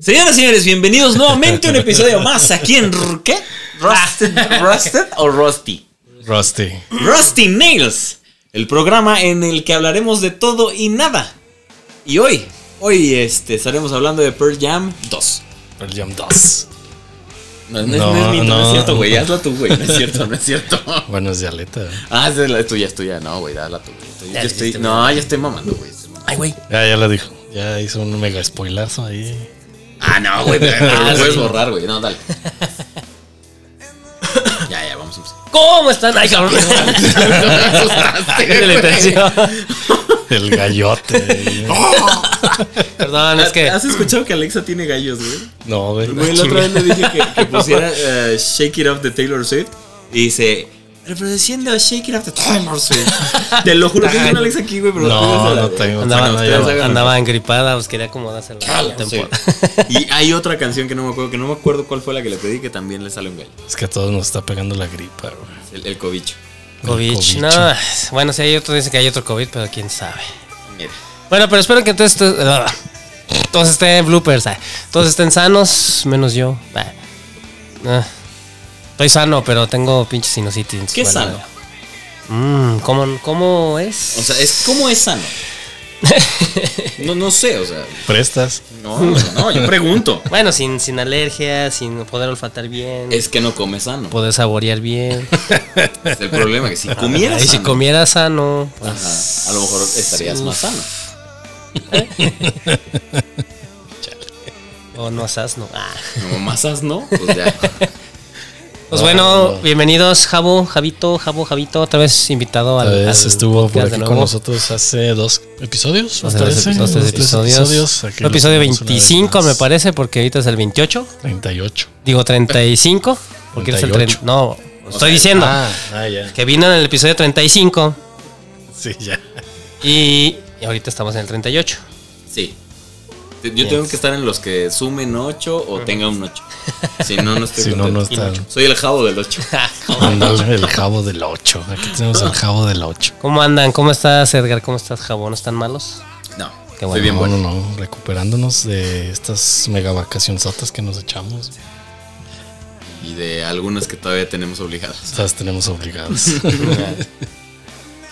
Señoras y señores, bienvenidos nuevamente a un episodio más aquí en R- ¿qué? Rusted, Rusted o Rusty. Rusty. Rusty Nails, el programa en el que hablaremos de todo y nada. Y hoy, hoy este, estaremos hablando de Pearl Jam 2. Pearl Jam 2. No, no, es- No, no es mi- no es cierto, güey, hazla tú, güey, no es cierto, no es cierto. Bueno, es de aleta. Ah, es la tuya, es tuya, no, güey, dala tú, güey. Yo estoy, no, ya estoy mamando, güey. Ay, güey. Ya, ya lo dijo. Ya hizo un mega spoilazo ahí. Ah, no, güey, pero Ah, lo puedes borrar, güey, no, dale. ya, ya, vamos a empezar. ¿Cómo están? Ay, cabrón. De la intención. El gallote. Perdón, es que. ¿Has escuchado que Alexa tiene gallos, güey? No, güey. Güey, la otra vez le dije que, que pusiera eh, Shake It Off de Taylor Swift y dice reproduciendo Shake It Off de Taylor Swift. Te lo juro, tengo una Alexa aquí, güey, pero No, no tengo. Andaba, engripada, pues quería acomodarse la Sí. temporada. Y hay otra canción que no me acuerdo, que no me acuerdo cuál fue la que le pedí, que también le sale un gallo. Es que a todos nos está pegando la gripa, güey. El, el cobicho. COVID. COVID. No, bueno, si hay otro, dice que hay otro COVID, pero quién sabe. Mira. Bueno, pero espero que todos, estos- todos estén bloopers. ah. Todos estén sanos, menos yo. Ah. Estoy sano, pero tengo pinche sinusitis. ¿Qué Bueno, sano? mm, ¿cómo, ¿Cómo es? O sea, es como es sano. No, no sé, o sea. ¿Prestas? No, no, no, yo pregunto. Bueno, sin, sin alergia, sin poder olfatar bien, Es que no come sano. poder saborear bien. Es el problema, que si comieras y si sano, comiera sano, pues, ajá, a lo mejor estarías más sano. o no asas, no. Ah. Como masas, ¿no? Pues ya. Pues No, bueno, no. bienvenidos, Jabo, Javito, Jabo, Javito, otra vez invitado al. Tal vez al estuvo por aquí con nosotros hace dos episodios. Dos, ¿me tres, parece? dos, tres Dos, tres episodios. Aquí Fue episodio lo tenemos una vez 25, me parece, porque ahorita es el 28. 38. Digo 35, porque es el 38. 30. No, estoy sea, diciendo Ah, ah, ya. que vino en el episodio 35 Sí, ya. y, y ahorita estamos en el 38. Sí. Yo tengo que estar en los que sumen 8 o tenga un 8. Si no, no estoy Si no, no está. Soy el jabo del 8. Ándale, el jabo del 8. Aquí tenemos el jabo del 8. ¿Cómo andan? ¿Cómo estás, Edgar? ¿Cómo estás, Jabo? ¿No están malos? No, Qué estoy bueno. bien no, bueno. no, no, recuperándonos de estas mega vacacionzotas que nos echamos. Y de algunas que todavía tenemos obligadas. Las tenemos obligadas.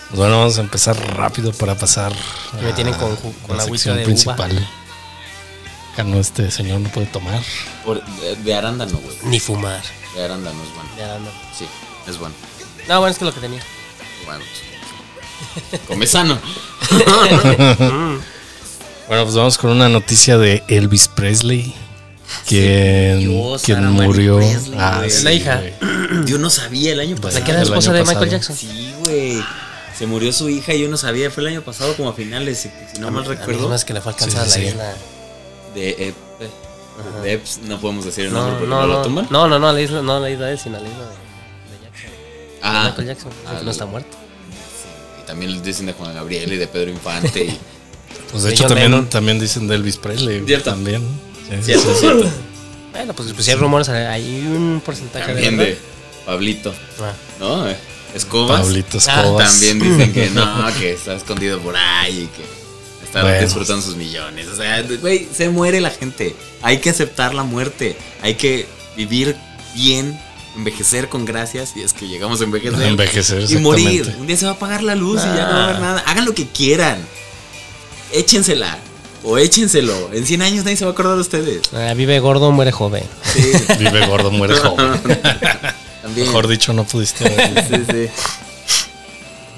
Pues bueno, vamos a empezar rápido para pasar Y me tienen con con la agüita sección de principal. No, este señor no puede tomar. Por- de, de arándano, güey. Ni fumar. De arándano es bueno. Ya no. Sí, es bueno. No, bueno, es que lo que tenía. Bueno. pues, Come sano. Bueno, pues vamos con una noticia de Elvis Presley. Quien, murió quien Sarah Mary murió. Presley, Ah, sí, La hija. güey. Yo no sabía el año pasado. La que era el esposa de Michael. Jackson. Sí, güey. Se murió su hija y yo no sabía. Fue el año pasado como a finales, si, no mal A mí recuerdo. más que le fue a alcanzar Sí, sí, la sí. isla. De Ep. de Eps, no podemos decir el No, nombre porque no, no, lo no, tumban. no, no, no, a la isla, no a la isla de él, sino a la isla de, de Jackson. Ah, Michael Jackson, Ah, que no está muerto. y también dicen de Juan Gabriel y de Pedro Infante. Y, Pues de De hecho también, Lennon. también dicen de Elvis Presley. Cierto. También. Sí, cierto, sí. cierto. Bueno, pues, pues si hay rumores, hay un porcentaje También de. de Pablito, verdad. ¿no? Eh, Escobas. Pablito Ah, Escobas. También dicen que no, que está escondido por ahí y que está Bueno. disfrutando sus millones. O sea, güey, se muere la gente. Hay que aceptar la muerte. Hay que vivir bien, envejecer con gracias. Y es que llegamos a envejecer. Envejecer, y morir. Un día se va a apagar la luz y ya no va a haber Ah. nada. Hagan lo que quieran. Échensela. O échenselo. En 100 años nadie se va a acordar de ustedes. Ah, vive gordo, muere joven. Sí, Vive gordo, muere joven. también. Mejor dicho, no pudiste. Sí, sí.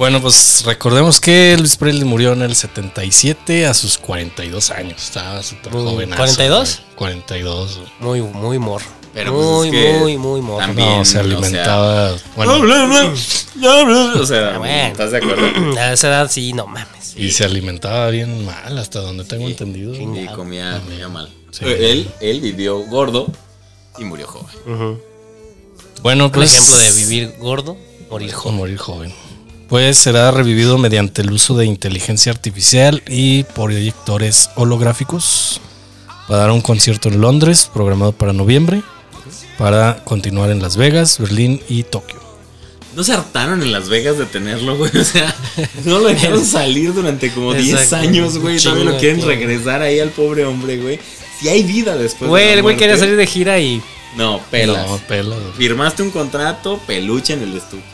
Bueno, pues recordemos que Elvis Presley murió en el 77 a sus 42 años. Estaba súper joven. ¿42? 42. güey. Muy, muy morro. Pero, pues, muy, es que muy, muy morro. también- No, se o sea- alimentaba. bueno, O sea, Ah, bueno. ¿estás de acuerdo? A esa edad sí, no mames. y se alimentaba bien mal, hasta donde tengo Sí, entendido. Y comía, comía mal. Sí. Él, él vivió gordo y murió joven. Bueno, Un pues. ejemplo de vivir gordo, morir o joven. morir joven. Pues será revivido mediante el uso de inteligencia artificial y proyectores holográficos para dar un concierto en Londres programado para noviembre, para continuar en Las Vegas, Berlín y Tokio. No se hartaron en Las Vegas de tenerlo, güey. O sea, no lo dejaron salir durante como 10 Exacto. años, güey. Todavía lo quieren regresar ahí al pobre hombre, güey. si hay vida después Güey, de la el güey quería salir de gira y. No, pelas. No, pela, güey. Firmaste un contrato, peluche en el estuche.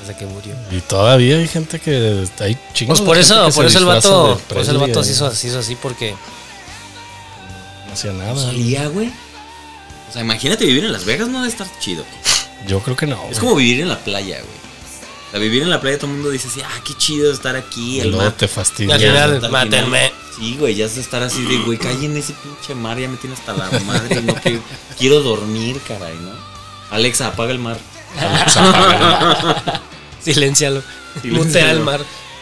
Desde que murió. Y todavía hay gente que hay chingos. Pues por eso, por eso el vato. Por eso el vato se hizo, se hizo así porque. No hacía nada. ¿Salía, güey? O sea, imagínate vivir en Las Vegas, no debe estar chido. Yo creo que no. Es güey. como vivir en la playa, güey. O sea, vivir en la playa todo el mundo dice así, ah, qué chido estar aquí, Y el luego mar. te Y fastidia. al Ya, final, el mátenme. Sí, güey, ya es estar así de, güey, calle en ese pinche mar, ya me tiene hasta la madre, no quiero, quiero dormir, caray, ¿no? Alexa, apaga el mar. Silencialo. Mutea el mar.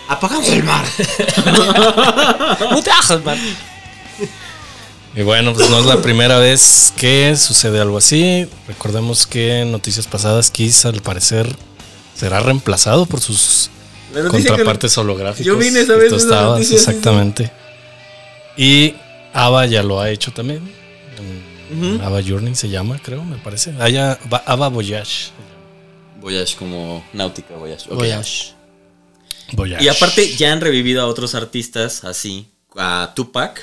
Apagamos el mar. Mutea el mar. Y bueno, pues no es la primera vez que sucede algo así. Recordemos que en noticias pasadas Kiss al parecer será reemplazado por sus contrapartes holográficos. Yo vine esa Y vez estabas, noticia, sí, sí. exactamente. Y Ava ya lo ha hecho también. En- Ujú. Ava Journey se llama, creo, me parece. Ava Voyage. Voyage como náutica, Voyage. Voyage. Voyage. Y aparte ya han revivido a otros artistas así, a Tupac,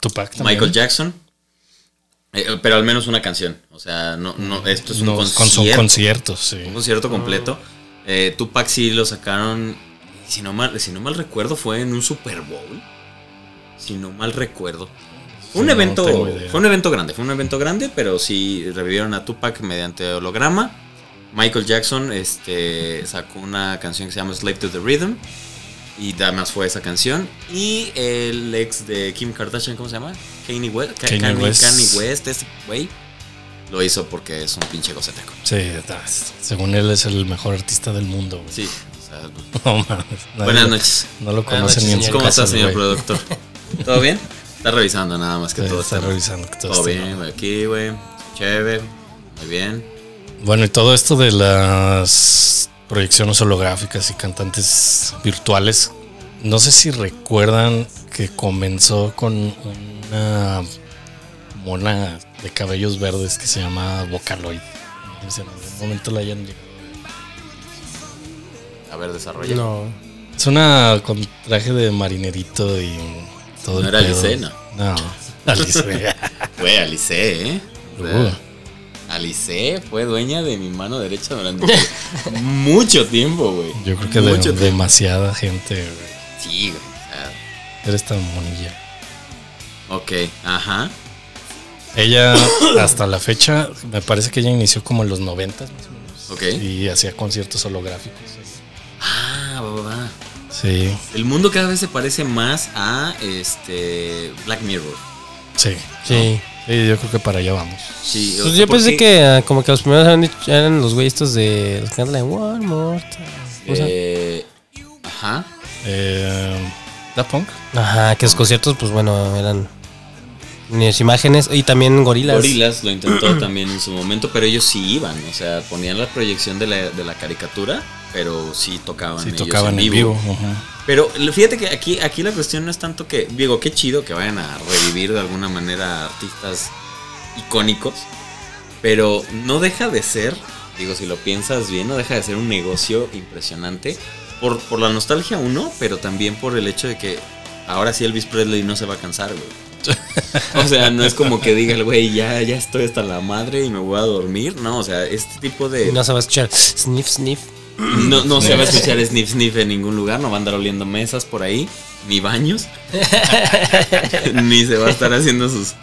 Tupac también. Michael Jackson, eh, pero al menos una canción. O sea, no, no, esto es un No, con- concierto. sí. Un concierto completo. Eh, Tupac sí lo sacaron, si no, mal, si no mal recuerdo, fue en un Super Bowl. Si no mal recuerdo. Fue un Sí, evento, fue un evento grande, fue un evento grande, pero sí revivieron a Tupac mediante holograma. Michael Jackson este, sacó una canción que se llama Slave to the Rhythm. Y además fue esa canción. Y el ex de Kim Kardashian, ¿cómo se llama? Kanye West. Ka- Kanye Kanye West. Kanye West, ese güey. Lo hizo porque es un pinche goceteco. Sí, está- según él es el mejor artista del mundo. güey. Sí. o sea, No mames. buenas noches. No lo conocen ni en su. ¿Cómo casa, estás, señor productor? ¿Todo bien? Está revisando nada más que Sí, todo está está revisando que todo, Todo esté bien, güey. Aquí, güey. Chévere. Muy bien. Bueno, y todo esto de las proyecciones holográficas y cantantes virtuales, no sé si recuerdan que comenzó con una mona de cabellos verdes que se llama Vocaloid. No sé si en algún momento la hayan llegado. A ver, desarrolla. No. Es una con traje de marinerito y todo No el era pedo. Alice, ¿no? No, Alice. Fue Alice, ¿eh? Uh. Alice fue dueña de mi mano derecha durante mucho tiempo, güey. Yo creo que de- Mucho demasiada gente. güey. Sí, güey. Eres tan monilla. ok, ajá. Ella, hasta la fecha, me parece que ella inició como en los 90 más o menos. Ok. Y hacía conciertos holográficos. Ah, va, va, va. Sí, El mundo cada vez se parece más a este Black Mirror. sí. Sí. Sí, yo creo que para allá vamos. Sí, Pues yo pensé que ah, como que los primeros eran, eran los güeyes estos de los que la de One More Time. Eh, ajá. Eh, ¿Da Punk? Ajá, que los conciertos, pues bueno, eran unas imágenes y también gorilas. Gorilas lo intentó también en su momento, pero ellos sí iban, o sea, ponían la proyección de la, de la caricatura, pero sí tocaban. Sí, ellos tocaban en vivo. ujú. Pero fíjate que aquí, aquí la cuestión no es tanto que, digo, qué chido que vayan a revivir de alguna manera artistas icónicos, pero no deja de ser, digo, si lo piensas bien, no deja de ser un negocio impresionante por, por la nostalgia uno, pero también por el hecho de que ahora sí Elvis Presley no se va a cansar, güey. O sea, no es como que diga el güey, ya, ya estoy hasta la madre y me voy a dormir. No, o sea, este tipo de... No se va a escuchar sniff, sniff. No, no se va a escuchar sniff sniff en ningún lugar, no va a andar oliendo mesas por ahí, ni baños, ni se va a estar haciendo sus,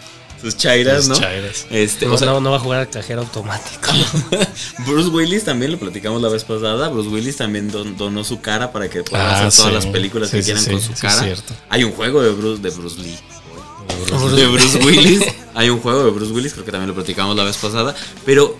sus chairas, ¿no? Los chairas. Este, No, o sea, no, no va a jugar al cajero automático. Bruce Willis también lo platicamos la vez pasada. Bruce Willis también don- donó su cara para que puedan Ah, hacer todas sí. las películas Sí, que quieran sí, con su cara. Hay un juego de Bruce, de Bruce Lee. Bruce- De Bruce Willis. Hay un juego de Bruce Willis, creo que también lo platicamos la vez pasada. Pero,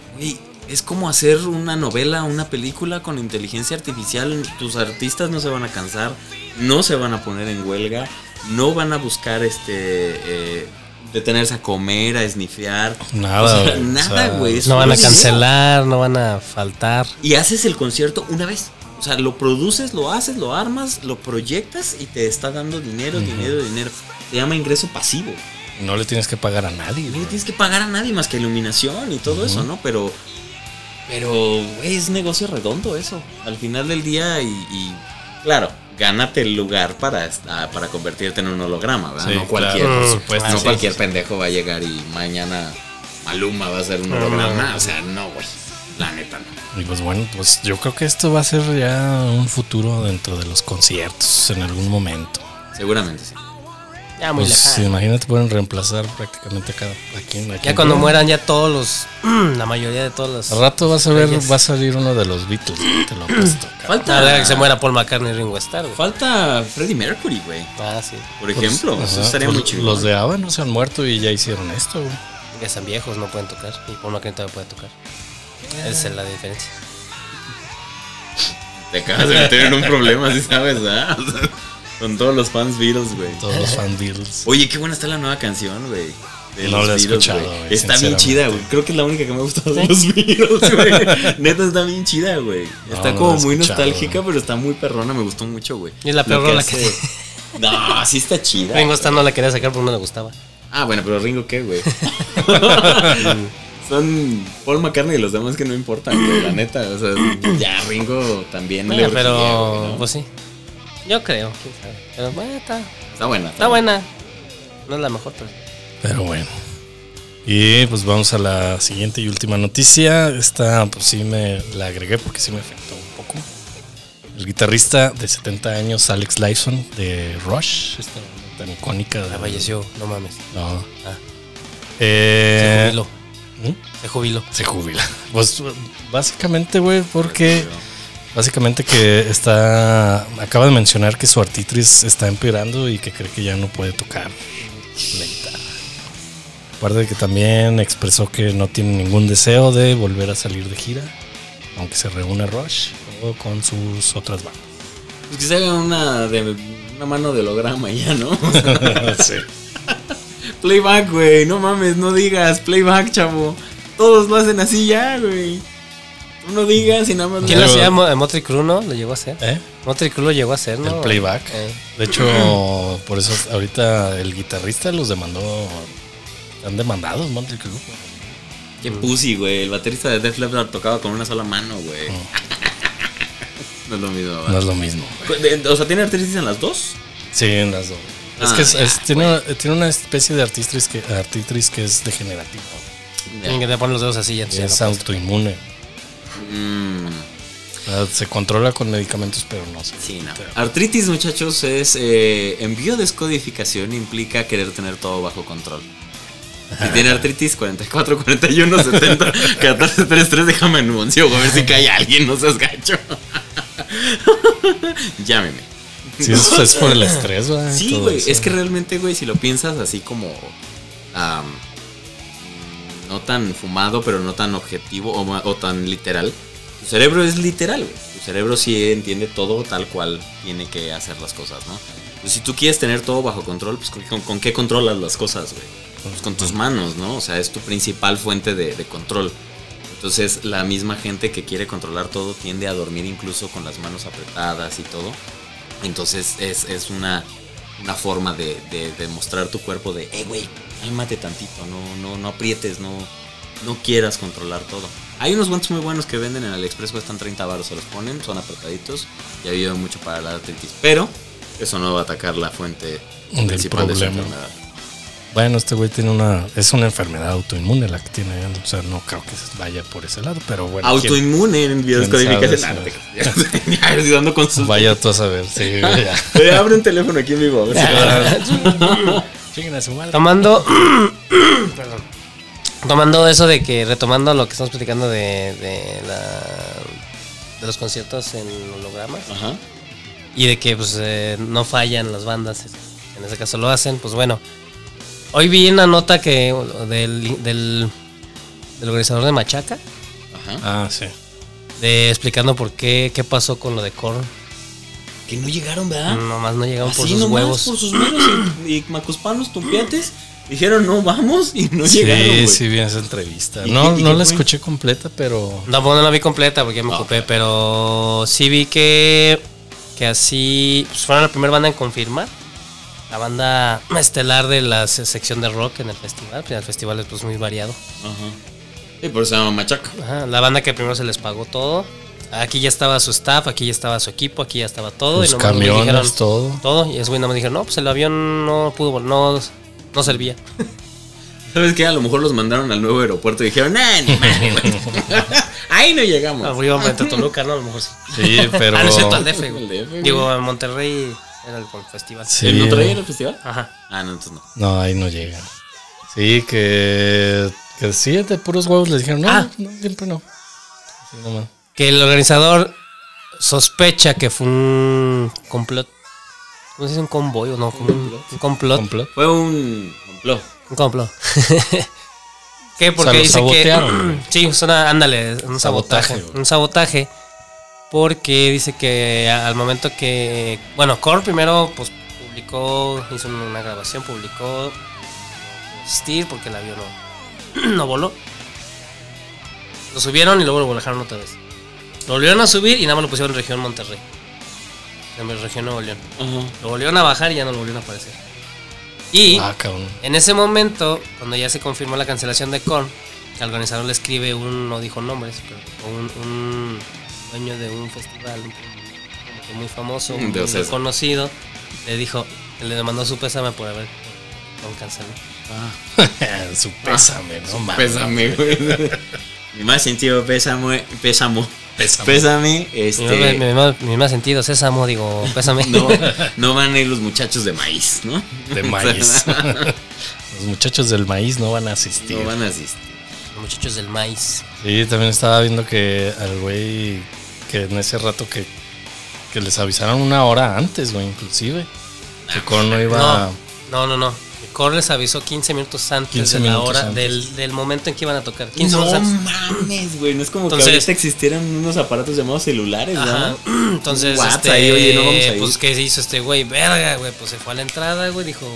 es como hacer una novela, una película con inteligencia artificial. Tus artistas no se van a cansar, no se van a poner en huelga, no van a buscar este. eh, detenerse a comer, a esnifear. Nada, O sea, güey, o nada, sea, güey. No van a cancelar, no van a faltar. y haces el concierto una vez. O sea, lo produces, lo haces, lo armas, lo proyectas y te está dando dinero, dinero, dinero. Se llama ingreso pasivo. No le tienes que pagar a nadie. No le tienes que pagar a nadie más que iluminación y todo eso, ¿no? Pero, pero, güey, es negocio redondo eso. Al final del día y, y, claro, gánate el lugar para, ah, para convertirte en un holograma, ¿verdad? Sí, no cualquier, claro, por Mm, supuesto. no sí, cualquier sí. pendejo va a llegar y mañana Maluma va a ser un holograma. O sea, no, güey. La neta, no. Y pues bueno, pues yo creo que esto va a ser ya un futuro dentro de los conciertos en algún momento. Seguramente sí. Ya muy Pues lejano. imagínate, pueden reemplazar prácticamente a cada a quien, a Ya cuando mueran ya todos los. La mayoría de todos los. Al rato vas a ver, Reyes. va a salir uno de los Beatles, te lo apuesto. Falta, A ver que se muera Paul McCartney y Ringo Starr, güey. falta Freddie Mercury, güey. Ah, sí. Por ejemplo, Pues, eso estaría pues, muy chido. Los de ABBA no se han muerto y ya hicieron esto, güey. Ya están viejos, no pueden tocar. Y Paul McCartney todavía puede tocar. Esa es la diferencia. Te acabas de meter en un problema, ¿sí sabes, ah? Con todos los fans Beatles, güey. Todos los fan Beatles. Oye, qué buena está la nueva canción, güey. de No los la he Beatles, escuchado, güey. Está bien chida, güey. Creo que es la única que me ha gustado de los Beatles, güey. Neta está bien chida, güey. Está no como muy nostálgica, pero está muy perrona. Me gustó mucho, güey. Y es la peor rola hace- No, sí está chida. Ringo Starr no la quería sacar porque no le gustaba. Ah, bueno, pero Ringo, ¿qué, güey? Son Paul McCartney y los demás que no importan, güey, la neta. O sea, ya Ringo también le Bueno, urgía, pero, güey, ¿no? pues sí. Yo creo, quién sabe. Pero bueno, está, Está buena. está buena. No es la mejor, pero. Pero bueno. Y pues vamos a la siguiente y última noticia. Esta pues sí me la agregué porque sí me afectó un poco. El guitarrista de 70 años, Alex Lifeson, de Rush, esta tan icónica. De, Ya falleció, no mames. No. Ah. Eh, Se jubiló. ¿Mm? Se jubiló. Se jubila. Pues básicamente, güey, porque básicamente que está acaba de mencionar que su artritis está empeorando y que cree que ya no puede tocar la guitarra. Aparte de que también expresó que no tiene ningún deseo de volver a salir de gira, aunque se reúne Rush o con sus otras bandas. Pues que se haga una, de, una mano de holograma ya, ¿no? sí. playback, güey. No mames, no digas playback, chavo. Todos lo hacen así ya, güey. Tú no digas y nada más. ¿Quién lo hacía? Mo- Motley Crue, ¿no? Lo llegó a hacer. ¿Eh? Motley Crue lo llegó a hacer, ¿no? El playback. Eh. De hecho, por eso ahorita el guitarrista los demandó. Han demandado Motley Crue. Qué pussy, güey. El baterista de Def Leppard tocaba con una sola mano, güey. no es lo mismo, No ¿verdad? es lo mismo. O sea, ¿tiene artritis en las dos? Sí, en las dos. es Ah, que es- ya, es- tiene, tiene una especie de artritis que, artritis que es degenerativa. Tienen que te ponen los dedos así ya. Es no autoinmune. Mm, Se controla con medicamentos, pero no se. sí, no. Artritis, muchachos, es. Eh, en biodescodificación implica querer tener todo bajo control. Si tiene artritis, 44, 41, 70, 14, 33, déjame anuncio, güey, a ver si cae alguien, no seas gacho. Llámeme. Sí, es, es por el estrés, güey. Sí, güey. Es que realmente, güey, si lo piensas así como. No tan fumado, pero no tan objetivo o, o tan literal. Tu cerebro es literal, güey. Tu cerebro sí entiende todo tal cual tiene que hacer las cosas, ¿no? Pues si tú quieres tener todo bajo control, pues ¿con, qué controlas las cosas, güey? Pues con tus manos, ¿no? O sea, es tu principal fuente de, de control. Entonces, la misma gente que quiere controlar todo tiende a dormir incluso con las manos apretadas y todo. Entonces es, es una, una forma de, de, de mostrar tu cuerpo de, eh, güey, cálmate tantito, no, no, no aprietes, no, no quieras controlar todo. Hay unos guantes muy buenos que venden en AliExpress, cuestan 30 baros, se los ponen, son apretaditos y ayudan mucho para la artritis. Pero eso no va a atacar la fuente Del principal de su problema. enfermedad. Bueno, este güey tiene una. Es una enfermedad autoinmune la que tiene. O sea, no creo que vaya por ese lado, pero bueno. ¿quién- Autoinmune en Ah, estoy dando con sus. Vaya tú a saber, sí. Eh, abre un teléfono aquí en vivo. a ver si- a su madre. Tomando. perdón. Tomando eso de que, retomando lo que estamos platicando de, de, la, de los conciertos en hologramas Ajá. y de que pues eh, no fallan las bandas, en ese caso lo hacen, pues bueno. Hoy vi una nota que del, del, del organizador de Machaca, Ajá. Ah, sí. de explicando por qué, qué pasó con lo de Korn. Que no llegaron, ¿verdad? Nomás no llegaron por Así sus nomás, huevos. por sus meros y, y macuspanos tumpiates dijeron no vamos y no Sí, llegaron. güey. sí vi esa entrevista. ¿Y No, qué- y no qué la fue? escuché completa, pero. No, pues no la vi completa porque ya me Ah, ocupé, ok. pero sí vi que, que así pues fueron la primera banda en confirmar. La banda estelar de la se- sección de rock en el festival. pues, El festival es pues muy variado. Ajá. Sí, por eso se llama Machaca. Ajá, la banda que primero se les pagó todo. Aquí ya estaba su staff, aquí ya estaba su equipo, aquí ya estaba todo. Los y nomás me camiones, dijeron todo. Todo. Y ese güey nada más dijeron, no, pues el avión no pudo, no, no servía. ¿Sabes qué? A lo mejor los mandaron al nuevo aeropuerto y dijeron, nah, ni madre, güey". Ahí no llegamos. Arriba a Toluca, ¿no? A lo mejor sí. Sí, pero. Ah, no es cierto, al DF, güey. Al DF, güey. Digo, en Monterrey era el festival. Sí. ¿En Monterrey era el festival? Ajá. Ah, no, entonces no. No, ahí no llegan. Sí, que. Que sí, de puros huevos les dijeron, no, Ah. no, siempre no. Sí, nomás. Que el organizador sospecha que fue un complot. ¿Cómo se dice? Un convoy o no? Como un, un complot. Complot. Fue un complot. Un complot. ¿Qué? O Porque sea, dice sabotearon. que. sí, es una, ándale, un sabotaje. Un sabotaje. Porque dice que al momento que. Bueno, Core primero pues publicó, hizo una grabación, publicó. Steel porque el avión no, no voló. Lo subieron y luego lo dejaron otra vez. Lo volvieron a subir y nada más lo pusieron en región Monterrey. En región Nuevo León. Lo volvieron a bajar y ya no lo volvieron a aparecer. Y Ah, en ese momento, cuando ya se confirmó la cancelación de Korn, el organizador le escribe un, no dijo nombres, pero un, un dueño de un festival un- como que muy famoso, muy conocido, le dijo, le mandó su pésame por haber Korn canceló. Su pésame, no mames. Pésame, güey. Mi más sentido, pésame, pésamo. Pésame. Pésame, este. mi- mi- mi más sentido, sésamo, digo, pésame. No, no van a ir los muchachos de maíz, ¿no? De maíz. Los muchachos del maíz no van a asistir. No van a asistir. Los muchachos del maíz. Sí, también estaba viendo que al güey que en ese rato que, que les avisaron una hora antes, güey, inclusive. Que Korn no iba No, no, no, no. Korn les avisó 15 minutos antes 15 de la minutos hora del, del momento en que iban a tocar. 15 No minutos antes. mames, güey. No es como Entonces- que ahorita existieran unos aparatos llamados celulares, Ajá. ¿no? Entonces, este, ahí, oye, no vamos a ir. pues, ¿qué hizo este güey? Verga, güey, pues se fue a la entrada, güey, dijo...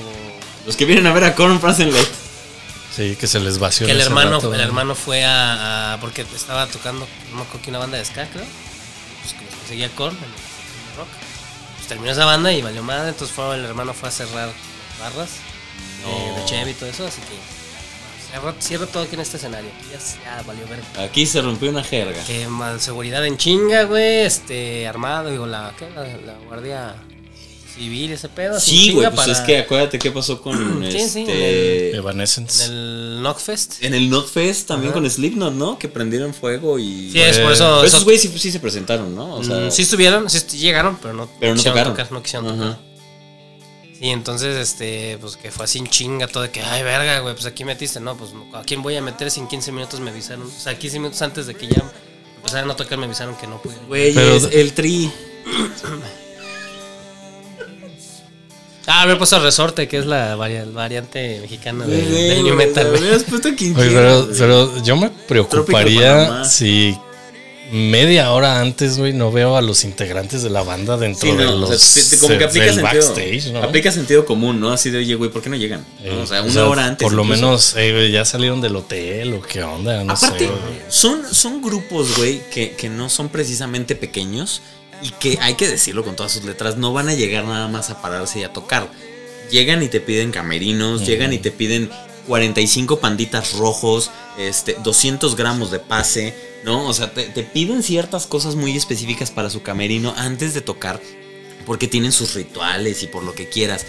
Los que vienen a ver a Korn, pásenle. Sí, que se les vació Que el hermano, rato, el hermano fue a, a- Porque estaba tocando, no que una banda de ska, creo. Pues que los seguía Korn, en el rock. Pues terminó esa banda y valió madre, entonces fue, el hermano fue a cerrar barras de, de Chevy y todo eso, así que... Cierra, cierra todo aquí en este escenario, aquí ya, ya valió ver. Aquí se rompió una jerga. Que mal seguridad en chinga, güey, este, armado, digo, la, ¿qué? La, la guardia civil, ese pedo. en Sí, güey, pues para- es que acuérdate qué pasó con Sí, sí, este. Evanescence. En el Knockfest. En el Notfest también Ajá. con Slipknot, ¿no? Que prendieron fuego y. Sí, es por Eh, eso. Pero eso- esos güeyes sí, sí se presentaron, ¿no? O sea, Mm, sí estuvieron, sí llegaron, pero no, pero no quisieron tocaron. tocar, no quisieron Ajá. tocar. Sí, entonces, este, pues que fue así en chinga todo de que, ay, verga, güey, pues aquí metiste, no, pues a quién voy a meter si en 15 minutos me avisaron. O sea, 15 minutos antes de que ya empezaran a tocar me avisaron que no pude. Güey, Pero- es el tri. Ah, haber puesto resorte, que es la vari- variante mexicana de, del new güey, metal, Oye, pero, yo me preocuparía si media hora antes, güey, no veo a los integrantes de la banda dentro Sí, de los o sea, como que aplica sentido, backstage, ¿no? aplica sentido común, ¿no? Así de, oye, güey, ¿por qué no llegan? Eh. O sea, o una sea, hora antes. Por lo incluso. menos eh, ya salieron del hotel o qué onda, no Aparte, sé. son, son grupos, güey, que, que no son precisamente pequeños y que hay que decirlo con todas sus letras, no van a llegar nada más a pararse y a tocar. Llegan y te piden camerinos, llegan y te piden 45 panditas rojos, este, 200 gramos de pase, ¿no? O sea, te, te piden ciertas cosas muy específicas para su camerino antes de tocar, porque tienen sus rituales y por lo que quieras.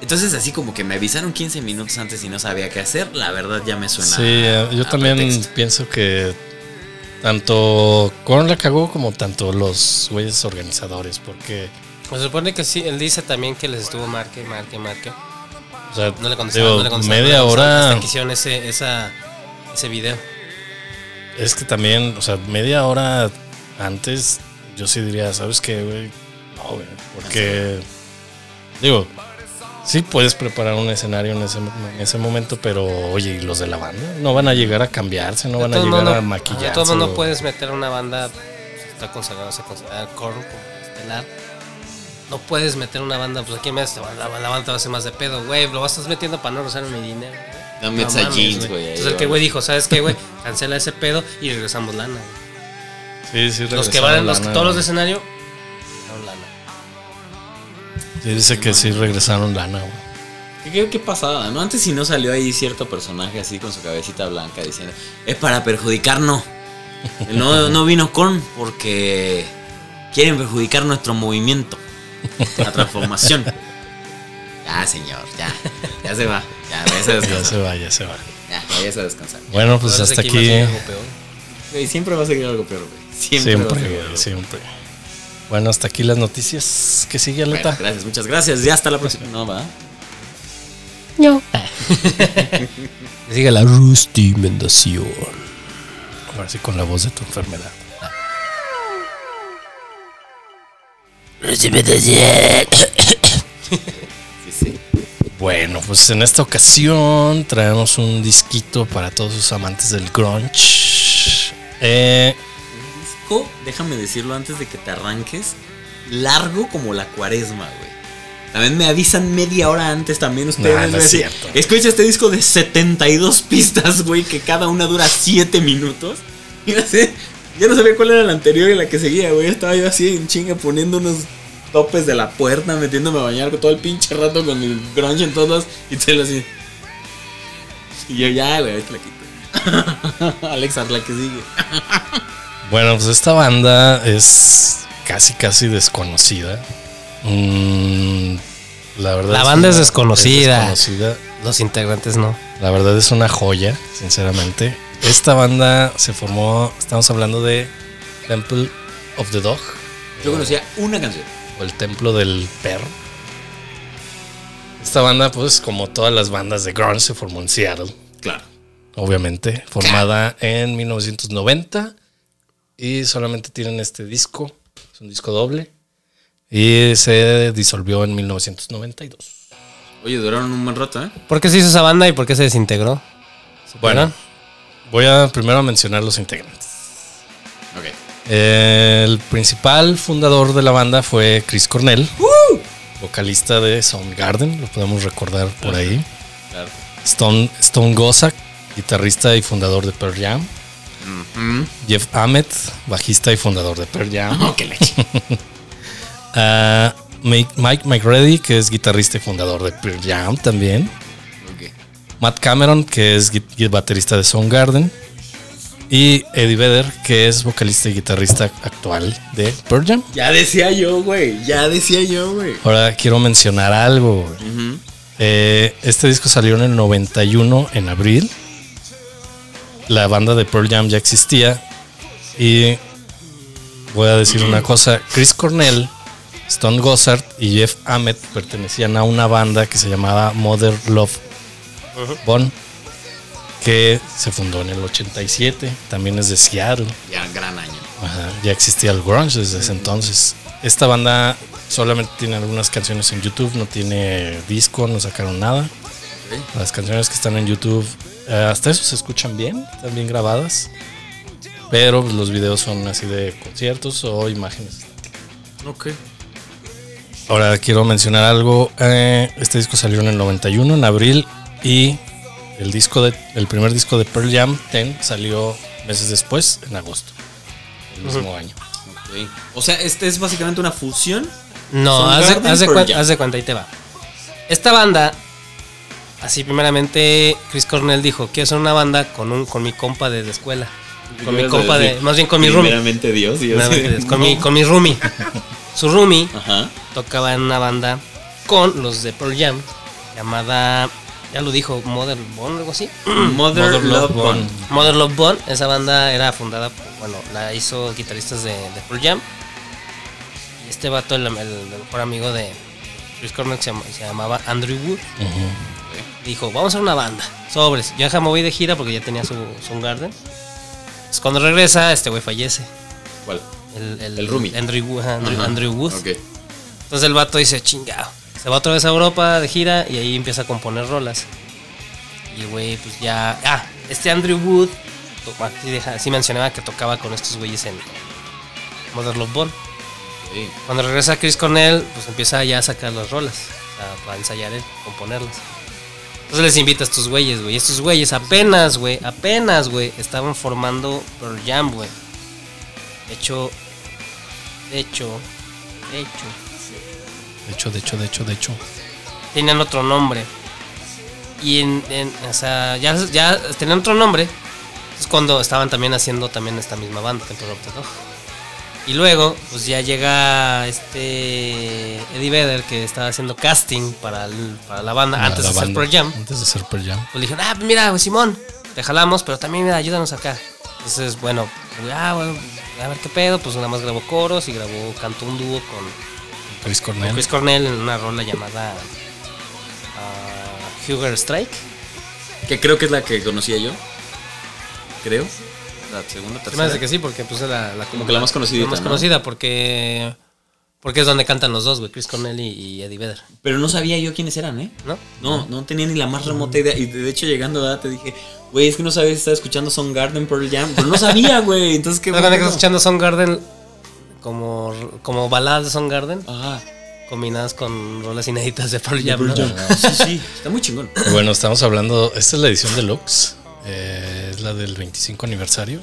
Entonces, así como que me avisaron 15 minutos antes y no sabía qué hacer, la verdad ya me suena. Sí, eh, yo a también pretexto. pienso que tanto Korn la cagó como tanto los güeyes organizadores, porque, Pues se supone que sí, él dice también que les estuvo marque, marque, marque. O sea, No le contestaron, digo, no le contestaron. media no le contestaron hora, Hasta que hicieron ese, esa, ese video. es que también, o sea, media hora antes, yo sí diría, ¿sabes qué, güey? No, güey, porque, digo, sí puedes preparar un escenario en ese, en ese momento, pero, oye, ¿y los de la banda? No van a llegar a cambiarse, no van a De llegar modos, a maquillarse. De todos modos, no o- puedes meter una banda, pues, está consagrado, se considera como estelar. No puedes meter una banda, pues aquí me la, la, la banda te va a hacer más de pedo, güey. Lo vas estás metiendo para no rozar mi dinero. güey. No metes a jeans, güey, Entonces el que güey. dijo, ¿sabes qué, güey? Cancela ese pedo y regresamos lana. güey. Sí, sí, Los que van, los, lana, todos los de escenario, regresaron lana. Sí, dice que sí regresaron lana, güey. ¿Qué, qué, pasada, ¿no? Antes si no salió ahí cierto personaje así con su cabecita blanca diciendo, es para perjudicar, no. No, no vino Korn porque quieren perjudicar nuestro movimiento. La transformación. Ya, señor, ya. Ya se va. Ya, váyase a Ya se va, ya se va. Ya, váyase a descansar. Bueno, pues hasta que aquí. ser algo peor. Güey, siempre va a seguir algo peor, güey. Siempre, va a Siempre, güey, algo siempre. Bueno, hasta aquí las noticias. ¿Qué sigue, Bueno, Aleta? gracias, muchas gracias. Ya hasta la próxima. No, va. Que siga la rustimentación. Ahora sí con la voz de tu enfermedad. Bueno, pues en esta ocasión traemos un disquito para todos los amantes del grunge. Eh, disco, déjame decirlo antes de que te arranques, largo como la cuaresma, güey. También me avisan media hora antes también ustedes. No, no es cierto. Escucha este disco de 72 pistas, güey, que cada una dura 7 minutos. Y no sé, ya no sabía cuál era la anterior y la que seguía, güey. Estaba yo así en chinga poniendo unos topes de la puerta, metiéndome a bañar todo el pinche rato con el grunge en todos y te así. Y yo ya, güey, ahorita la quito. Alexa, la que sigue. bueno, pues esta banda es casi, casi desconocida. Mm, la verdad La banda es una- desconocida. es desconocida. Los integrantes no. La verdad es una joya, sinceramente. Esta banda se formó, estamos hablando de Temple of the Dog Yo conocía una canción. o el Templo del Perro. Esta banda, pues como todas las bandas de grunge, se formó en Seattle, Claro. obviamente, formada en 1990 y solamente tienen este disco, es un disco doble y se disolvió en 1992. Oye, duraron un buen rato, ¿eh? ¿Por qué se hizo esa banda y por qué se desintegró? ¿Se Bueno, acuerdan? Voy a primero mencionar los integrantes. Ok. El principal fundador de la banda fue Chris Cornell, vocalista de Soundgarden, lo podemos recordar por ahí. Claro. Stone, Stone Gossard, guitarrista y fundador de Pearl Jam. Jeff Ahmed, bajista y fundador de Pearl Jam. Oh, qué leche. Ah, Mike, Mike McReady, que es guitarrista y fundador de Pearl Jam también. Matt Cameron, que es baterista de Soundgarden. Y Eddie Vedder, que es vocalista y guitarrista actual de Pearl Jam. Ya decía yo, güey. Ya decía yo, güey. Ahora quiero mencionar algo. güey. Eh, este disco salió en el 91, en abril. La banda de Pearl Jam ya existía. Y voy a decir una cosa. Chris Cornell, Stone Gossard y Jeff Ahmed pertenecían a una banda que se llamaba Mother Love Bone. Que se fundó en el 87. También es de Seattle. Ya, gran año. Ajá, ya existía el grunge desde ese entonces. Esta banda solamente tiene algunas canciones en YouTube, no tiene disco, no sacaron nada. Las canciones que están en YouTube, eh, hasta eso se escuchan bien, están bien grabadas. Pero los videos son así de conciertos o imágenes. Ok. Ahora quiero mencionar algo. eh, este disco salió en el 91, en abril, y el disco de, el primer disco de Pearl Jam 10 salió meses después, en agosto, el mismo año. O sea, este es básicamente una fusión. No, haz de, haz de Pearl cuan- Jam. haz de cuenta, ahí te va. Esta banda, así primeramente, Chris Cornell dijo, quiero hacer una banda con un con mi compa de la escuela. Con mi compa de, más bien con mi roomie. Primeramente Dios. Primeramente, Con mi, con mi roomie. Su roomie Ajá. tocaba en una banda con los de Pearl Jam, llamada, ya lo dijo, Mother Bone o algo así. Mother, Mother Love Love Bone. Bone. Mother Love Bone, esa banda era fundada, por- bueno, la hizo guitarristas de, de Pearl Jam. Y este vato, el, el- el mejor amigo de Chris Cornell, se, llama- se llamaba Andrew Wood, dijo, vamos a hacer una banda, sobres. Yo ya me voy de gira porque ya tenía su, su garden. Pues cuando regresa, este güey fallece. ¿Cuál? El, El roomie. Andrew, Andrew. Andrew Wood. Ok. Entonces el vato dice, chingado. Se va otra vez a Europa de gira y ahí empieza a componer rolas. Y el güey, pues ya. Ah, este Andrew Wood, así, deja- así mencionaba que tocaba con estos güeyes en Mother Love. Sí. Cuando regresa Chris Cornell, pues empieza ya a sacar las rolas. O sea, para ensayar él, componerlas. Entonces les invita a estos güeyes, güey. Estos güeyes apenas, güey, apenas, güey, estaban formando Pearl Jam, güey. De hecho, de hecho, de hecho, De hecho, de hecho, de hecho, de hecho. tenían otro nombre. Y en, en- o sea, ya, ya tenían otro nombre. Entonces cuando estaban también haciendo también esta misma banda, Temple of the. Y luego, pues ya llega este Eddie Vedder que estaba haciendo casting para, el- para la banda antes La de banda, Pearl Jam. Antes de hacer Pearl Jam. Pues le dijeron, ah, mira, pues, Simón, te jalamos, pero también mira, ayúdanos acá. Entonces, bueno, ah, bueno, a ver qué pedo, pues nada más grabó coros y grabó, cantó un dúo con Chris Cornell. Chris Cornell en una rola llamada ah, Huger Strike. Que creo que es la que conocía yo. Creo. La segunda, Se me tercera. hace que sí, porque pues es la, la- Como que la más conocida, La más ¿no? conocida, porque porque es donde cantan los dos, güey, Chris Cornell y, y Eddie Vedder, Pero no sabía yo quiénes eran, ¿eh? ¿no? No, no tenía ni la más remota idea. Y de hecho, llegando ¿verdad? te dije, güey, es que no sabía si estaba escuchando Song Garden Pearl Jam. Pero no sabía, güey. Entonces, ¿qué ¿Te acuerdas que bueno. estás escuchando Soundgarden como, como baladas de Soundgarden Ajá. combinadas con rolas inéditas de Pearl Jam? ¿no? Jam. Sí, sí. Está muy chingón. Bueno, estamos hablando. Esta es la edición deluxe. eh, es la del 25 aniversario.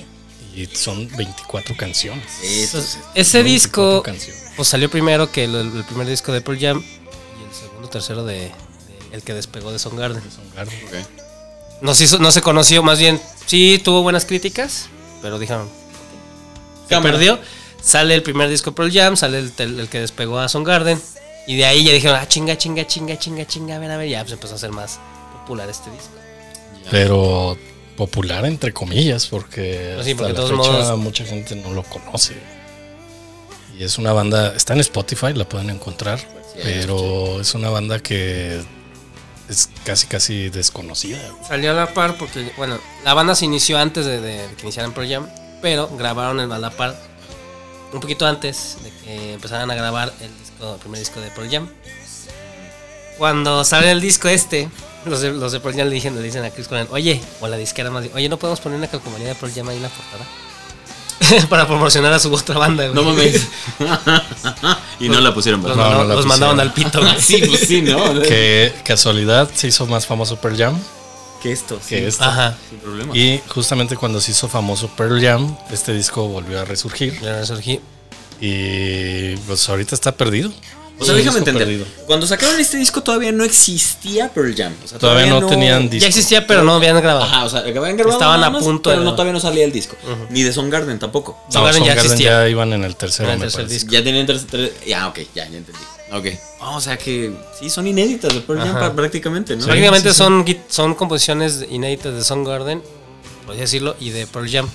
Y son 24 canciones. Eso Entonces, sí. ese 24 disco canciones. pues salió primero que el, el primer disco de Pearl Jam y el segundo, tercero de, de el que despegó de Soundgarden. Soundgarden. Ok. No se, hizo- no se conoció, más bien, sí tuvo buenas críticas, pero dijeron, se perdió. Sale el primer disco Pearl Jam, sale el, que despegó a Soundgarden, y de ahí ya dijeron, ah, chinga, chinga, chinga, chinga, chinga, a ver, a ver, ya pues empezó a ser más popular este disco. Pero popular entre comillas, porque, Pues sí, hasta porque la todos fecha modos- mucha gente no lo conoce. Y es una banda, está en Spotify, la pueden encontrar, Sí, pero es una banda que es casi casi desconocida. Salió a la par porque, bueno, la banda se inició antes de, de que iniciaran Pearl Jam, pero grabaron el a la par un poquito antes de que empezaran a grabar el disco, el primer disco de Pearl Jam. Cuando sale el disco este, los de, los de Pearl Jam le, dicen, le dicen a Chris Cornell, oye, o a la disquera más, oye, ¿no podemos poner una calcomanía de Pearl Jam ahí en la portada? Para promocionar a su otra banda, güey. No mames. y no la pusieron, Los. No, mandaron, no la los mandaban al pusieron. pito, güey. Sí, pues sí, ¿no? Que casualidad se hizo más famoso Pearl Jam Que esto. que sí, esto. Ajá. Sin problema. Y justamente cuando se hizo famoso Pearl Jam, este disco volvió a resurgir. Ya resurgí. Y pues ahorita está perdido. O sea, déjame entender. perdido. Cuando sacaron este disco todavía no existía Pearl Jam. O sea, Todavía no tenían disco. Ya existía, pero no habían grabado. Ajá, o sea, habían grabado Estaban a más, punto pero de- no, todavía no salía el disco. Ni de Soundgarden tampoco. No, Soundgarden ya existía. ya iban en el tercero, Era el tercer disco. Ya tenían tercer, ter- Ya, ok, ya, ya entendí. Ok. Ah, o sea que sí, son inéditas de Pearl Jam prácticamente, ¿no? Prácticamente sí, sí. son, son composiciones inéditas de Soundgarden, por así decirlo, y de Pearl Jam.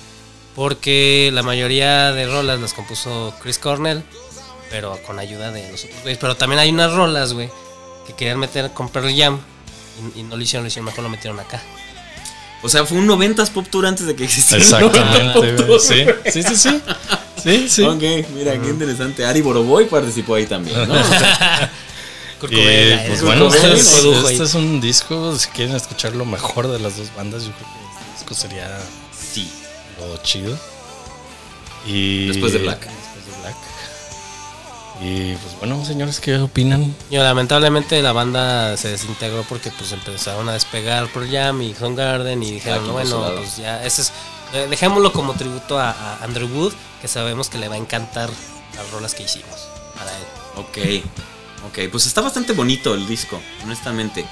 Porque la mayoría de rolas las compuso Chris Cornell, pero con ayuda de los otros güeyes. Pero también hay unas rolas, güey, que querían meter con Pearl Jam y, y no lo hicieron, lo hicieron, mejor lo metieron acá. O sea, fue un 90s Pop Tour antes de que existiera. un 90s Exactamente, Pop güey. Tour. Sí, sí, sí, sí. Sí, sí. Ok, mira, qué interesante. Ari Boroboy participó ahí también, ¿no? O sea, pues bueno, este es, este un disco, si quieren escuchar lo mejor de las dos bandas, yo creo que este disco sería sí. lo chido. Y. Después de Black. Y pues bueno, señores, ¿qué opinan? Y lamentablemente la banda se desintegró porque pues empezaron a despegar Pearl Jam y Soundgarden y dijeron, no, bueno, pues ya, ese es, eh, dejémoslo como tributo a, a Andrew Wood, que sabemos que le va a encantar las rolas que hicimos para él. Ok, ok, pues está bastante bonito el disco, honestamente.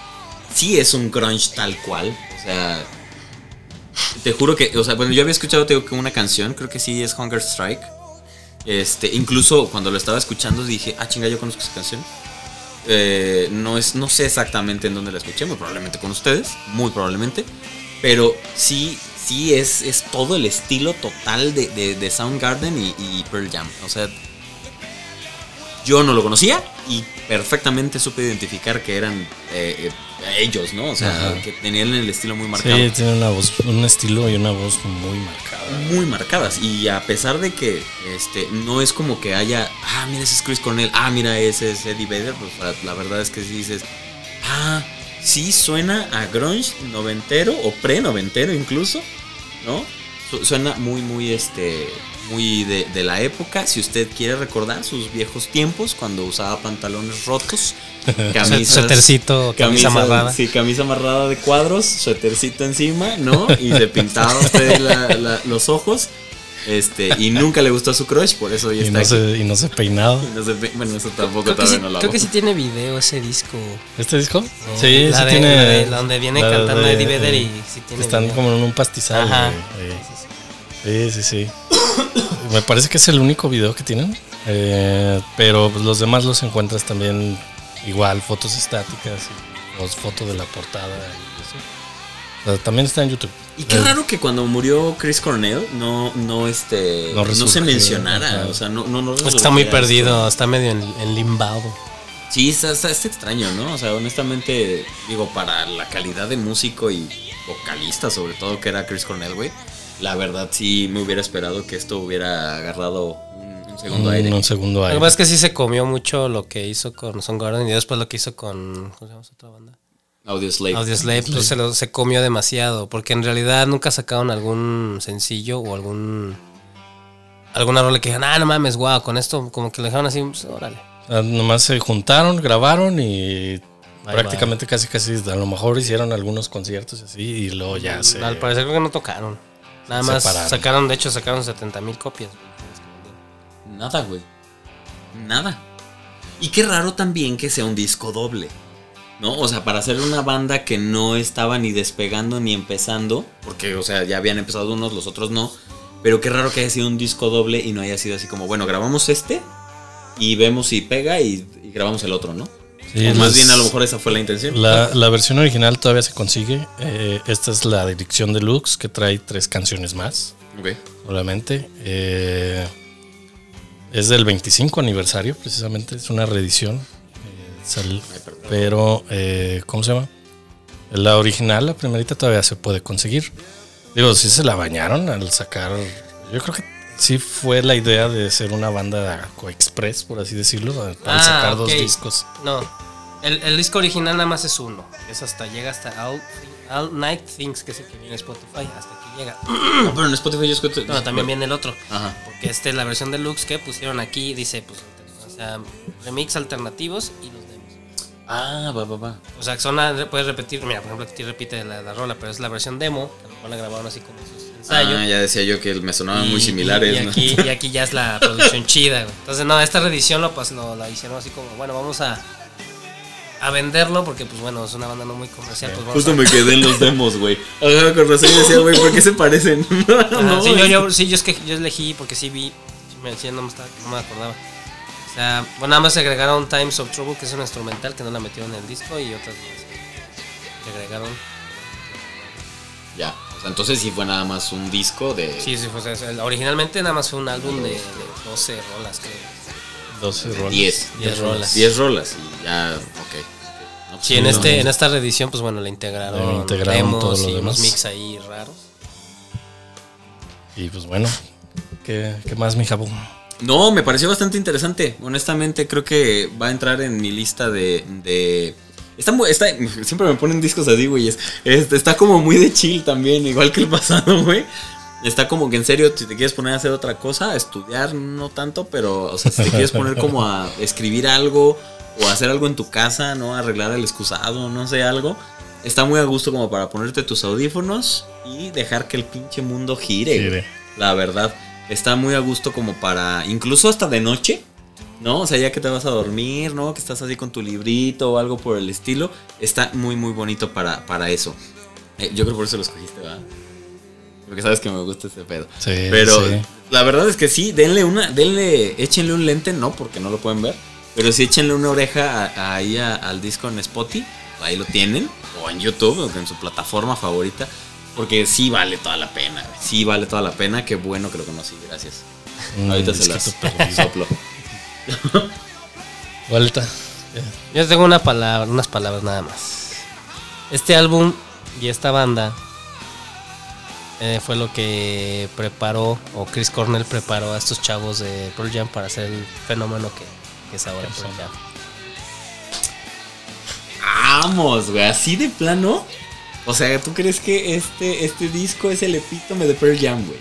Sí es un grunge tal cual, o sea, te juro que, o sea, bueno, yo había escuchado te digo, que una canción, creo que sí es Hunger Strike. Este, incluso cuando lo estaba escuchando dije, ah, chinga, yo conozco esa canción. Eh, no, es, no sé exactamente en dónde la escuché, muy probablemente con ustedes, muy probablemente. Pero sí, sí es, es todo el estilo total de, de, de Soundgarden y, Pearl Jam. O sea, yo no lo conocía y perfectamente supe identificar que eran eh, ellos, ¿no? O sea, Ajá. que tenían el estilo muy marcado. Sí, tiene una voz, un estilo y una voz muy marcada. Muy marcadas. Y a pesar de que este no es como que haya, ah, mira, ese es Chris Cornell, ah, mira, ese es Eddie Vedder, pues la, la verdad es que sí dices, ah, sí suena a grunge noventero o pre-noventero incluso, ¿no? Su- Suena muy, muy, este, muy de, de la época. Si usted quiere recordar sus viejos tiempos, cuando usaba pantalones rotos, camisas, Suétercito, camisa amarrada. Sí, camisa amarrada de cuadros, suétercito encima, ¿no? Y se pintaba usted la- la- los ojos. Este, y nunca le gustó a su crush, por eso ya Y está no, aquí. se, y no se peinado. Y no se pe- bueno, eso tampoco todavía sí, no lo creo hago. que sí tiene video ese disco. ¿Este disco? Eh, Sí, la sí de- tiene. la de- la donde viene la cantando de- Eddie Vedder y eh, sí tiene Están video. como en un pastizal. Ajá. güey, eh. Sí, sí, sí. Me parece que es el único video que tienen. eh, pero pues, los demás los encuentras también igual, fotos estáticas y los fotos de la portada y eso. O sea, también está en YouTube. Y qué Eh, raro que cuando murió Chris Cornell no, no, este, No no, se mencionara. O sea, no, no, no Es que está muy perdido, esto. está medio en, en limbado. Sí, está, está- está extraño, ¿no? O sea, honestamente, digo, para la calidad de músico y vocalista, sobre todo, que era Chris Cornell, güey, la verdad sí me hubiera esperado que esto hubiera agarrado un, un segundo un, aire. un segundo Lo que pasa es que sí se comió mucho lo que hizo con Son Garden y después lo que hizo con. ¿Cómo se llama esa otra banda? Audio Slave. Audioslave, pues se, lo, se comió demasiado. Porque en realidad nunca sacaron algún sencillo o algún. Alguna rola que dijeron, ah, no mames, guau, con esto como que lo dejaron así, pues, órale. Nomás se juntaron, grabaron y Bye, prácticamente casi casi a lo mejor hicieron algunos conciertos y así y luego ya se Al parecer creo que no tocaron. Nada más sacaron, de hecho, sacaron 70 mil copias. Nada, güey. Nada. Y qué raro también que sea un disco doble. ¿No? O sea, para hacer una banda que no estaba ni despegando ni empezando. Porque, o sea, ya habían empezado unos, los otros no. Pero qué raro que haya sido un disco doble y no haya sido así como, bueno, grabamos este y vemos si pega y, y grabamos el otro, ¿no? Sí, o más bien a lo mejor esa fue la intención. La, la versión original todavía se consigue. Eh, esta es la dirección deluxe que trae tres canciones más, Ok. solamente. Eh, es del 25 aniversario, precisamente. Es una reedición. Eh, sal- Ay, pero, eh, ¿cómo se llama? La original, la primerita, todavía se puede conseguir. Digo, sí se la bañaron al sacar. Yo creo que sí fue la idea de ser una banda co-express, por así decirlo, para Ah, sacar dos discos. No, el, el disco original nada más es uno. Es hasta, llega hasta All, All Night Things, que es el que viene en Spotify, hasta que llega. Ah, pero en Spotify yo escucho. No, también viene el otro. Ajá. Porque este, la versión deluxe que pusieron aquí, dice, pues, o sea, remix alternativos y. Ah, va, va, va. O sea, que son, a- puedes repetir, mira, por ejemplo, aquí repite la, la rola, pero es la versión demo, que a lo mejor la grabaron así como sus ensayos. Ah, ya decía yo que me sonaban Y- muy similares. Y, aquí, y aquí ya es la producción chida, güey. Entonces, no, esta reedición lo, pues, lo, la hicieron así como, bueno, vamos a, a venderlo porque, pues bueno, es una banda no muy comercial. Pues, vamos Justo a- me quedé en los demos, güey. Ajá, con razón decía, güey, ¿por qué se parecen? Ajá, no, sí, yo, yo, sí, yo es que yo elegí porque sí vi, sí me, sí, no, me estaba- no me acordaba. Sea, bueno, nada más se agregaron Times of Trouble, que es una instrumental que no la metieron en el disco, y otras más agregaron. Ya, o sea, entonces sí fue nada más un disco de... Sí, sí, pues es- el- originalmente nada más fue un álbum de, de 12 rolas, creo. 12 rolas. 10. 10 rolas. 10 rolas y ya, ok. No, pues Sí, en, no, este, no. en esta reedición, pues bueno, le integraron, Le integraron demos todo lo y unos demás. mix ahí raros. Y pues bueno, ¿qué, qué más, mi jabo? No, me pareció bastante interesante. Honestamente, creo que va a entrar en mi lista de. de está, muy- está- siempre me ponen discos así, güey. es- es- está como muy de chill también, igual que el pasado, güey. Está como que en serio, si te quieres poner a hacer otra cosa, a estudiar, no tanto, pero, o sea, si te quieres poner como a escribir algo o hacer algo en tu casa, ¿no? Arreglar el excusado, no sé, algo. Está muy a gusto como para ponerte tus audífonos y dejar que el pinche mundo gire. Gire. La verdad, está muy a gusto como para, incluso hasta de noche, ¿no? O sea, ya que te vas a dormir, ¿no? Que estás así con tu librito o algo por el estilo, está muy, muy bonito para, para eso. Eh, yo creo por eso lo escogiste, ¿verdad? Porque sabes que me gusta ese pedo. Sí, Pero sí. la verdad es que sí, denle una, denle, échenle un lente, no, porque no lo pueden ver. Pero sí échenle una oreja ahí al disco en Spotify, ahí lo tienen, o en YouTube, o en su plataforma favorita. Porque sí vale toda la pena, güey, sí vale toda la pena, qué bueno que lo conocí, gracias. Un Ahorita se las soplo. Vuelta. Yo tengo una palabra, unas palabras nada más. Este álbum y esta banda eh, fue lo que preparó, o Chris Cornell preparó a estos chavos de Pearl Jam para hacer el fenómeno que, que es ahora Pearl Jam. Vamos, güey, así de plano. O sea, ¿tú crees que este, este disco es el epítome de Pearl Jam, güey?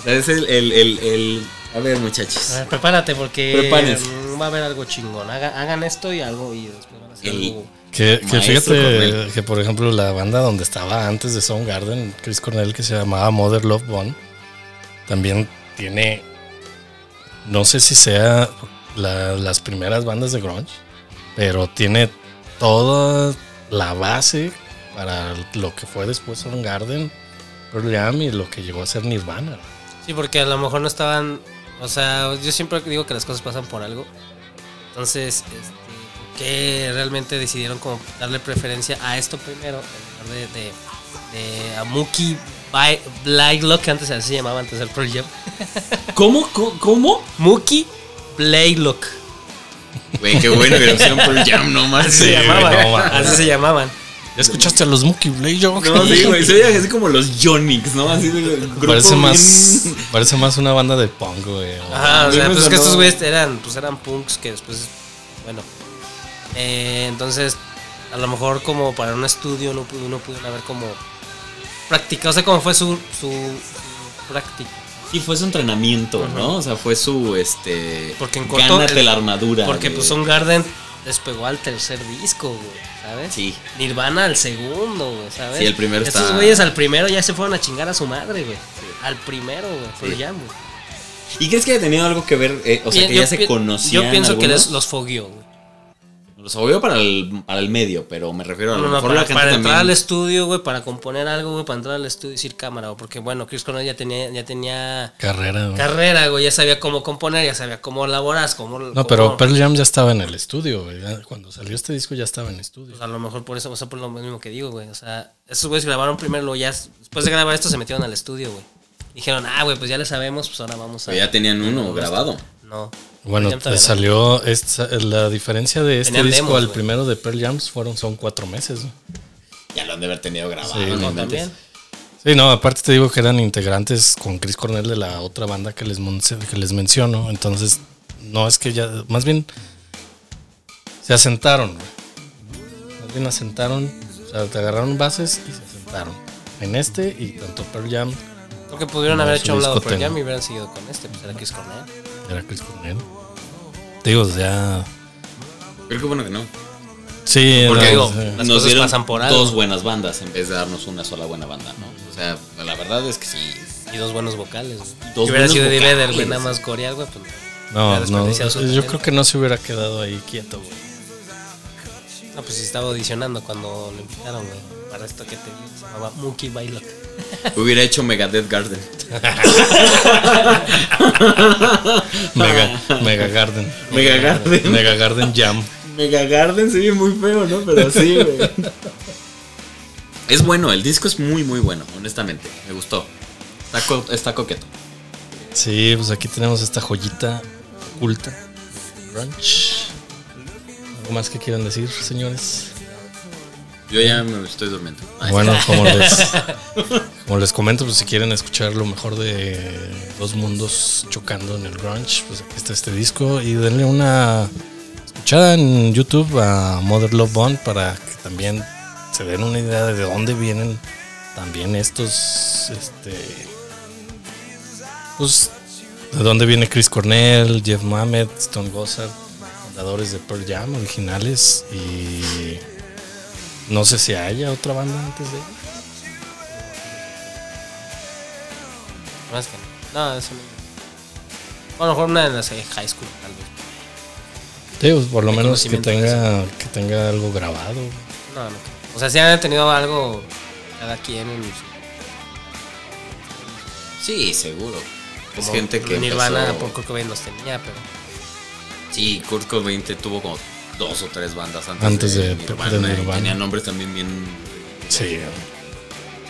O sea, es el, el, el, el- A ver, muchachos. A ver, prepárate porque Prepárense. va a haber algo chingón. Haga- hagan esto y algo y después van a hacer El- algo. Que, que fíjate que, por ejemplo, la banda donde estaba antes de Soundgarden, Chris Cornell, que se llamaba Mother Love Bone, también tiene, no sé si sea la- las primeras bandas de grunge, pero tiene toda la base para lo que fue después Soundgarden, Pearl Jam y lo que llegó a ser Nirvana. Sí, porque a lo mejor no estaban. O sea, yo siempre digo que las cosas pasan por algo. Entonces, este, ¿por qué realmente decidieron como darle preferencia a esto primero? En lugar de, de, de a Mookie By- Blaylock, que antes así se llamaba antes del Pearl Jam. ¿Cómo? ¿Cómo? Mookie Blaylock. Güey, qué bueno que lo hicieron por Jam, no más. Así se llamaban. no, así se llamaban. ¿Ya escuchaste a los Mookie Blaylock? No, sí, güey, se oye así como los Yonix, ¿no? Así de grupo Parece bien- más, parece más una banda de punk, güey. Ajá, o sea, pues que estos güeyes eran, pues eran punks que después, bueno. eh, entonces, a lo mejor como para un estudio no, pudo- no pudieron haber como practicado, o sea, cómo fue su, su, su práctica. Sí, fue su entrenamiento, ¿no? O sea, fue su, este... Porque en corto- Gánate la armadura. Porque de- pues Garden despegó al tercer disco, güey, ¿sabes? Sí. Nirvana al segundo, güey, ¿sabes? Sí, el primero Estos está- güeyes al primero ya se fueron a chingar a su madre, güey. Al primero, güey, por Sí. Jam, güey. ¿Y crees que haya tenido algo que ver? eh, o sea, Yo- que ya se conocían Yo pienso que les, los fogueó, güey. Los obvio para el, para el medio, pero me refiero a lo No, no, mejor para, la gente para entrar también... al estudio, güey, para componer algo, güey, para entrar al estudio y decir cámara, güey, porque bueno, Chris Cornell ya tenía, ya tenía Carrera, güey. carrera, güey, ya sabía cómo componer, ya sabía cómo elaborar, cómo... No, pero Pearl Jam ya estaba en el estudio, güey. Cuando salió este disco ya estaba en estudio. Pues a lo mejor por eso, o sea, por lo mismo que digo, güey, o sea, esos güeyes grabaron primero, luego ya, después de grabar esto se metieron al estudio, güey. Dijeron, ah, güey, pues ya le sabemos, pues ahora vamos a... Pero ya tenían uno grabado. No. Bueno, no. salió esta- la diferencia de este Tenían disco demos, al primero de Pearl Jam fueron son cuatro meses. Ya lo han de haber tenido grabado. Sí, ¿no? También. Sí, no, aparte te digo que eran integrantes con Chris Cornell de la otra banda que les, que les menciono. Entonces, no es que ya, más bien se asentaron. Más bien asentaron, o sea, te agarraron bases y se asentaron. En este y tanto Pearl Jam Porque pudieron haber hecho un lado Pearl Jam y hubieran seguido con este, pues era Chris Cornell. Era Chris Cornell. Te digo, ya. Creo que bueno que no. Sí, Porque no, digo, sí. Las Nos cosas dieron pasan por algo. dos buenas bandas en vez de darnos una sola buena banda, ¿no? O sea, la verdad es que sí. Y dos buenos vocales. Dos si hubiera buenos sido Eddie Vedder, güey, nada más coreal, güey, pues... no, no, yo talento. creo que no se hubiera quedado ahí quieto, güey. No, pues sí estaba audicionando cuando lo invitaron, güey. Para esto que te llamaba Mookie Bailock. Hubiera hecho Megadeth Garden. Mega, Mega Garden. Mega Garden. Mega Garden Jam. Mega Garden se ve muy feo, ¿no? Pero sí, güey. Es bueno, el disco es muy, muy bueno, honestamente. Me gustó. Está, co- está coqueto. Sí, pues aquí tenemos esta joyita oculta. Grunge. ¿Algo más que quieran decir, señores? Yo ya me estoy durmiendo. Ay, Bueno, como les, como les comento, pues si quieren escuchar lo mejor de dos mundos chocando en el grunge, pues aquí está este disco y denle una escuchada en YouTube a Mother Love Bone para que también se den una idea de dónde vienen también estos, este, pues de dónde viene Chris Cornell, Jeff Mamet, Stone Gossard, fundadores de Pearl Jam originales y no sé si haya otra banda antes de. Más que no. No, eso no. Bueno, a lo mejor una de las high school, tal vez. Sí, pues, por lo Hay menos que tenga, que tenga algo grabado. No, no. O sea, si han tenido algo cada quien en su- Sí, seguro. Es gente que Nirvana empezó- por Kurt Cobain los tenía, pero Sí, Kurt Cobain te tuvo como dos o tres bandas antes, Antes de, de- Nirvana. de Nirvana. Tenía nombres también bien... Sí.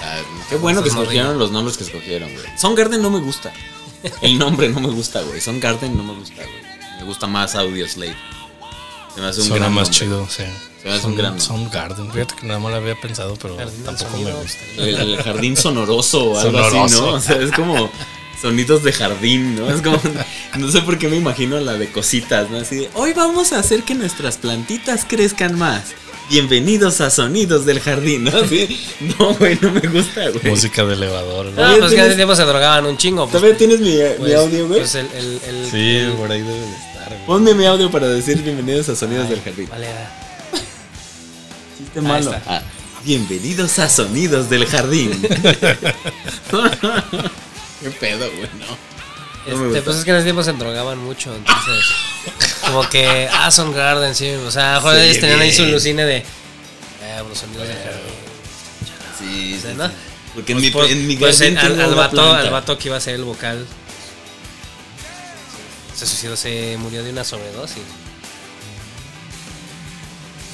ah, qué bueno que no escogieron los nombres que escogieron, güey. Son Garden no me gusta. El nombre no me gusta, güey. Son Garden no me gusta, güey. Me gusta más Audio Slave. Se me hace un Suena gran más nombre. chido, sí. Se me hace un gran Son Garden. Fíjate que nada más lo había pensado, pero Jardín tampoco me gusta. El, el jardín sonoroso o algo así. ¿no? O sea, es como sonidos de jardín, ¿no? Es como, no sé por qué me imagino la de cositas, ¿no? Así de, hoy vamos a hacer que nuestras plantitas crezcan más. Bienvenidos a Sonidos del Jardín, ¿no? Así, no, güey, no me gusta, güey. Música de elevador. ¿no? Ah, Oye, pues que hace tiempo se drogaban un chingo. Pues, ¿Todavía tienes mi, mi pues- audio, güey? Pues el, el, el- Sí, el- por ahí debe de estar. güey. Ponme mi audio para decir bienvenidos a Sonidos del Jardín. Vale. Chiste malo. Ah, bienvenidos a Sonidos del Jardín. ¿Qué pedo, güey? No. No Este, pues es que en ese tiempo se drogaban mucho, entonces. como que. Ah, son Garden, sí. O sea, Sí, ellos tenían ahí su lucine de. Eh, los sonidos de jardín. Sí, sí, ¿no? sí. Porque en mi, Pues, en mi pues, jardín al, al vato, al vato que iba a ser el vocal. Se suicidó, se murió de una sobredosis.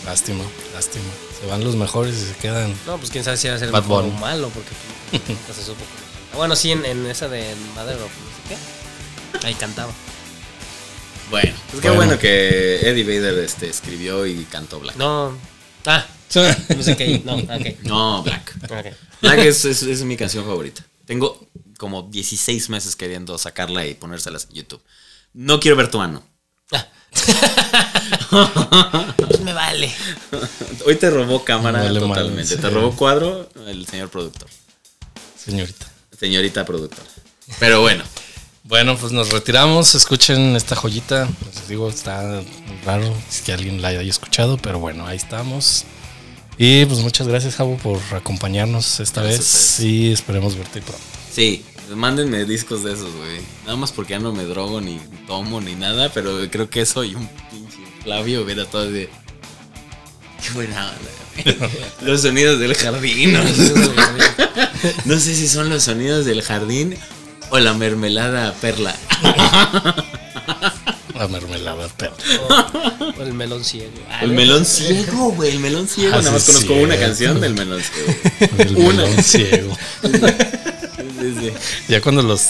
Lástima, lástima. Se van los mejores y se quedan. No, pues quién sabe si era ser el mejor o malo, porque pues, se supo. Bueno, sí, en, en esa de Mother of no sé qué. Ahí cantaba. Bueno, pues qué Bueno. bueno que Eddie Vader este, escribió y cantó Black. No. Ah, no sé qué. No, ok. No, Black. Black es, es- es mi canción favorita. Tengo como 16 meses queriendo sacarla y ponérselas en YouTube. No quiero ver tu mano. Pues me vale. Hoy te robó cámara vale totalmente. madre. Te robó cuadro el señor productor. Señorita. Señorita productora. Pero bueno. Bueno, pues nos retiramos. Escuchen esta joyita. Les digo, está raro si que alguien la haya escuchado, pero bueno, ahí estamos. Y pues muchas gracias, Javo, por acompañarnos esta Gracias vez. Y esperemos verte pronto. Sí, mándenme discos de esos, güey. Nada más porque ya no me drogo ni tomo ni nada, pero creo que soy un pinche Flavio hubiera todo de. Qué buena onda. Los sonidos del jardín. No, sé si son los sonidos del jardín o la mermelada perla. La mermelada, pero. O el melón ciego. El melón ciego, güey. El melón ciego. Ah, Nada más conozco una canción del melón ciego. El Una. melón ciego. Sí, sí. Ya cuando los,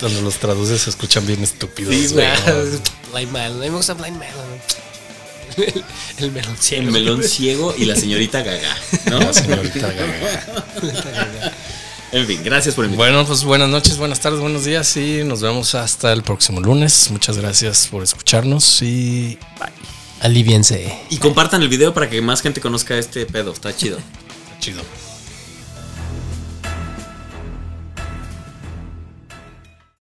cuando los traduces se escuchan bien estúpidos. Sí, güey. güey. Blind Melon. A mí me gusta Blind Melon. El, el melón ciego. El melón ciego y la señorita Gaga. ¿no? La señorita Gaga. En fin, gracias por invitarme. Bueno, pues buenas noches, buenas tardes, buenos días y nos vemos hasta el próximo lunes. Muchas gracias por escucharnos y bye. Aliviense. Y compartan el video para que más gente conozca este pedo. Está chido. Chido.